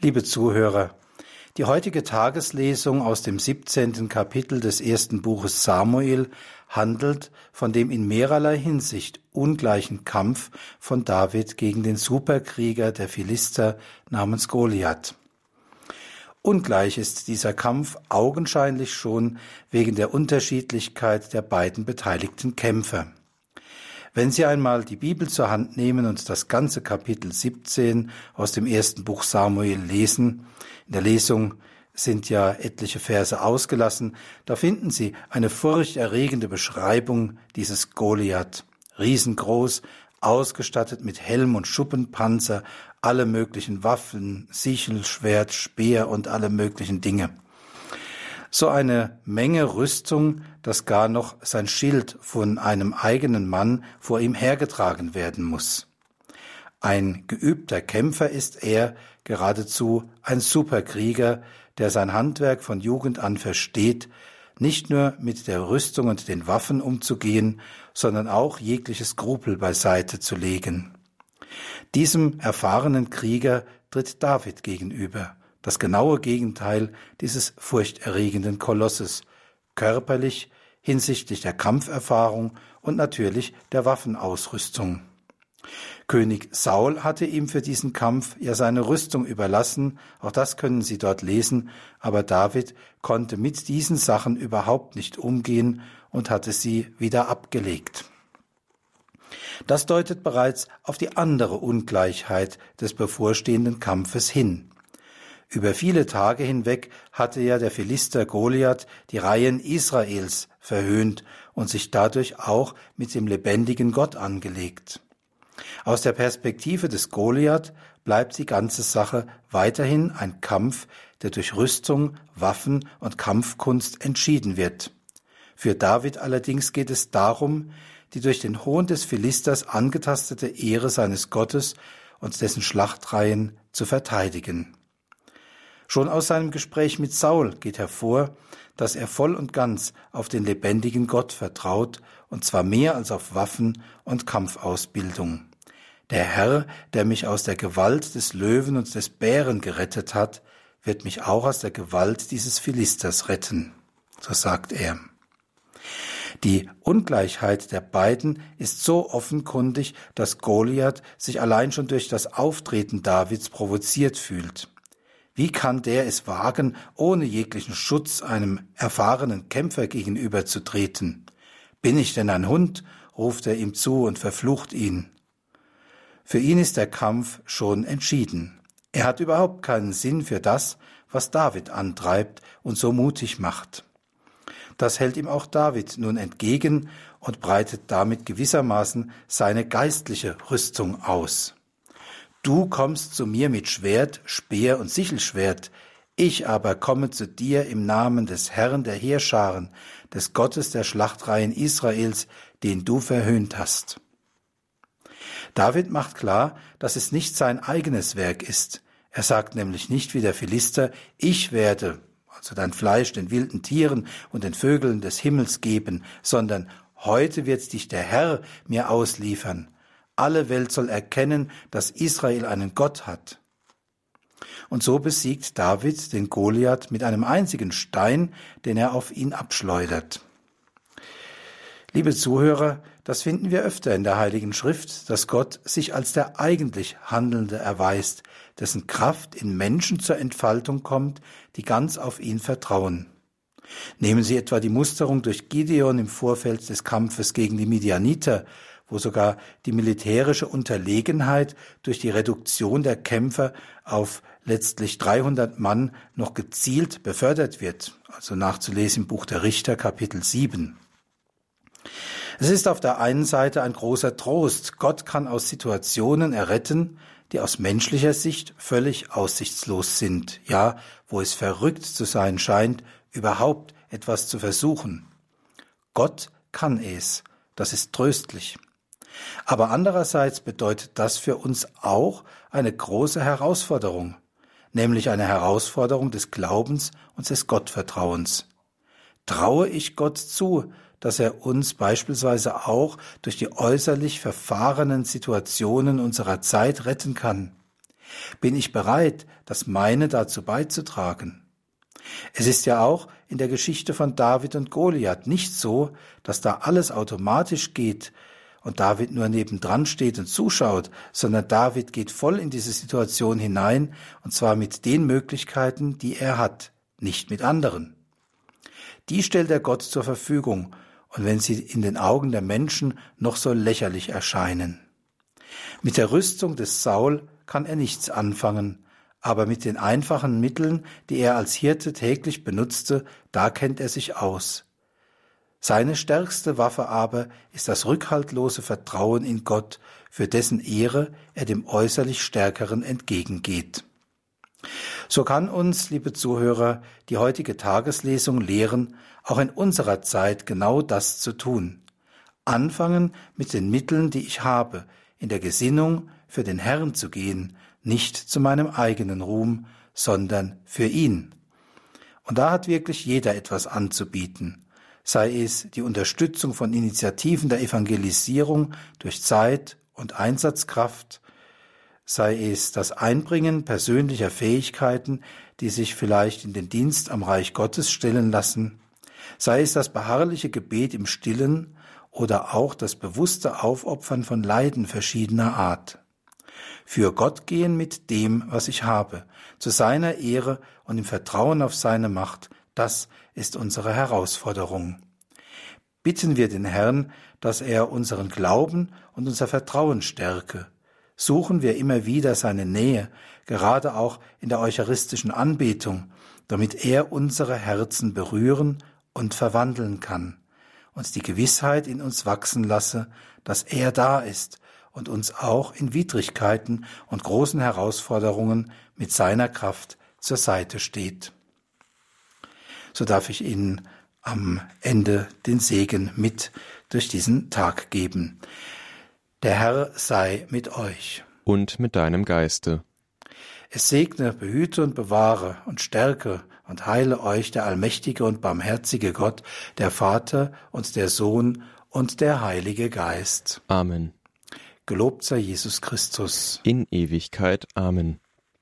Liebe Zuhörer, die heutige Tageslesung aus dem 17. Kapitel des ersten Buches Samuel handelt von dem in mehrerlei Hinsicht ungleichen Kampf von David gegen den Superkrieger der Philister namens Goliath. Ungleich ist dieser Kampf augenscheinlich schon wegen der Unterschiedlichkeit der beiden beteiligten Kämpfer. Wenn Sie einmal die Bibel zur Hand nehmen und das ganze Kapitel 17 aus dem ersten Buch Samuel lesen, in der Lesung sind ja etliche Verse ausgelassen, da finden Sie eine furchterregende Beschreibung dieses Goliath, riesengroß, ausgestattet mit Helm und Schuppenpanzer, alle möglichen Waffen, Sichel, Schwert, Speer und alle möglichen Dinge so eine Menge Rüstung, dass gar noch sein Schild von einem eigenen Mann vor ihm hergetragen werden muss. Ein geübter Kämpfer ist er, geradezu ein Superkrieger, der sein Handwerk von Jugend an versteht, nicht nur mit der Rüstung und den Waffen umzugehen, sondern auch jegliche Skrupel beiseite zu legen. Diesem erfahrenen Krieger tritt David gegenüber das genaue Gegenteil dieses furchterregenden Kolosses, körperlich, hinsichtlich der Kampferfahrung und natürlich der Waffenausrüstung. König Saul hatte ihm für diesen Kampf ja seine Rüstung überlassen, auch das können Sie dort lesen, aber David konnte mit diesen Sachen überhaupt nicht umgehen und hatte sie wieder abgelegt. Das deutet bereits auf die andere Ungleichheit des bevorstehenden Kampfes hin. Über viele Tage hinweg hatte ja der Philister Goliath die Reihen Israels verhöhnt und sich dadurch auch mit dem lebendigen Gott angelegt. Aus der Perspektive des Goliath bleibt die ganze Sache weiterhin ein Kampf, der durch Rüstung, Waffen und Kampfkunst entschieden wird. Für David allerdings geht es darum, die durch den Hohn des Philisters angetastete Ehre seines Gottes und dessen Schlachtreihen zu verteidigen. Schon aus seinem Gespräch mit Saul geht hervor, dass er voll und ganz auf den lebendigen Gott vertraut, und zwar mehr als auf Waffen und Kampfausbildung. Der Herr, der mich aus der Gewalt des Löwen und des Bären gerettet hat, wird mich auch aus der Gewalt dieses Philisters retten, so sagt er. Die Ungleichheit der beiden ist so offenkundig, dass Goliath sich allein schon durch das Auftreten Davids provoziert fühlt. Wie kann der es wagen, ohne jeglichen Schutz einem erfahrenen Kämpfer gegenüberzutreten? Bin ich denn ein Hund? ruft er ihm zu und verflucht ihn. Für ihn ist der Kampf schon entschieden. Er hat überhaupt keinen Sinn für das, was David antreibt und so mutig macht. Das hält ihm auch David nun entgegen und breitet damit gewissermaßen seine geistliche Rüstung aus. Du kommst zu mir mit Schwert, Speer und Sichelschwert, ich aber komme zu dir im Namen des Herrn der Heerscharen, des Gottes der Schlachtreihen Israels, den du verhöhnt hast. David macht klar, dass es nicht sein eigenes Werk ist. Er sagt nämlich nicht wie der Philister, ich werde, also dein Fleisch den wilden Tieren und den Vögeln des Himmels geben, sondern heute wird dich der Herr mir ausliefern alle Welt soll erkennen, dass Israel einen Gott hat. Und so besiegt David den Goliath mit einem einzigen Stein, den er auf ihn abschleudert. Liebe Zuhörer, das finden wir öfter in der Heiligen Schrift, dass Gott sich als der eigentlich Handelnde erweist, dessen Kraft in Menschen zur Entfaltung kommt, die ganz auf ihn vertrauen. Nehmen Sie etwa die Musterung durch Gideon im Vorfeld des Kampfes gegen die Midianiter, wo sogar die militärische Unterlegenheit durch die Reduktion der Kämpfer auf letztlich 300 Mann noch gezielt befördert wird, also nachzulesen im Buch der Richter Kapitel 7. Es ist auf der einen Seite ein großer Trost, Gott kann aus Situationen erretten, die aus menschlicher Sicht völlig aussichtslos sind, ja, wo es verrückt zu sein scheint, überhaupt etwas zu versuchen. Gott kann es, das ist tröstlich. Aber andererseits bedeutet das für uns auch eine große Herausforderung, nämlich eine Herausforderung des Glaubens und des Gottvertrauens. Traue ich Gott zu, dass er uns beispielsweise auch durch die äußerlich verfahrenen Situationen unserer Zeit retten kann? Bin ich bereit, das meine dazu beizutragen? Es ist ja auch in der Geschichte von David und Goliath nicht so, dass da alles automatisch geht und David nur nebendran steht und zuschaut, sondern David geht voll in diese Situation hinein und zwar mit den Möglichkeiten, die er hat, nicht mit anderen. Die stellt er Gott zur Verfügung und wenn sie in den Augen der Menschen noch so lächerlich erscheinen. Mit der Rüstung des Saul kann er nichts anfangen, aber mit den einfachen Mitteln, die er als Hirte täglich benutzte, da kennt er sich aus. Seine stärkste Waffe aber ist das rückhaltlose Vertrauen in Gott, für dessen Ehre er dem äußerlich Stärkeren entgegengeht. So kann uns, liebe Zuhörer, die heutige Tageslesung lehren, auch in unserer Zeit genau das zu tun. Anfangen mit den Mitteln, die ich habe, in der Gesinnung für den Herrn zu gehen, nicht zu meinem eigenen Ruhm, sondern für ihn. Und da hat wirklich jeder etwas anzubieten, sei es die Unterstützung von Initiativen der Evangelisierung durch Zeit und Einsatzkraft, sei es das Einbringen persönlicher Fähigkeiten, die sich vielleicht in den Dienst am Reich Gottes stellen lassen, sei es das beharrliche Gebet im Stillen oder auch das bewusste Aufopfern von Leiden verschiedener Art. Für Gott gehen mit dem, was ich habe, zu seiner Ehre und im Vertrauen auf seine Macht, das ist unsere Herausforderung. Bitten wir den Herrn, dass er unseren Glauben und unser Vertrauen stärke, suchen wir immer wieder seine Nähe, gerade auch in der eucharistischen Anbetung, damit er unsere Herzen berühren und verwandeln kann, uns die Gewissheit in uns wachsen lasse, dass er da ist und uns auch in Widrigkeiten und großen Herausforderungen mit seiner Kraft zur Seite steht. So darf ich Ihnen am Ende den Segen mit durch diesen Tag geben. Der Herr sei mit euch. Und mit deinem Geiste. Es segne, behüte und bewahre und stärke und heile euch der allmächtige und barmherzige Gott, der Vater und der Sohn und der Heilige Geist. Amen. Gelobt sei Jesus Christus. In Ewigkeit. Amen.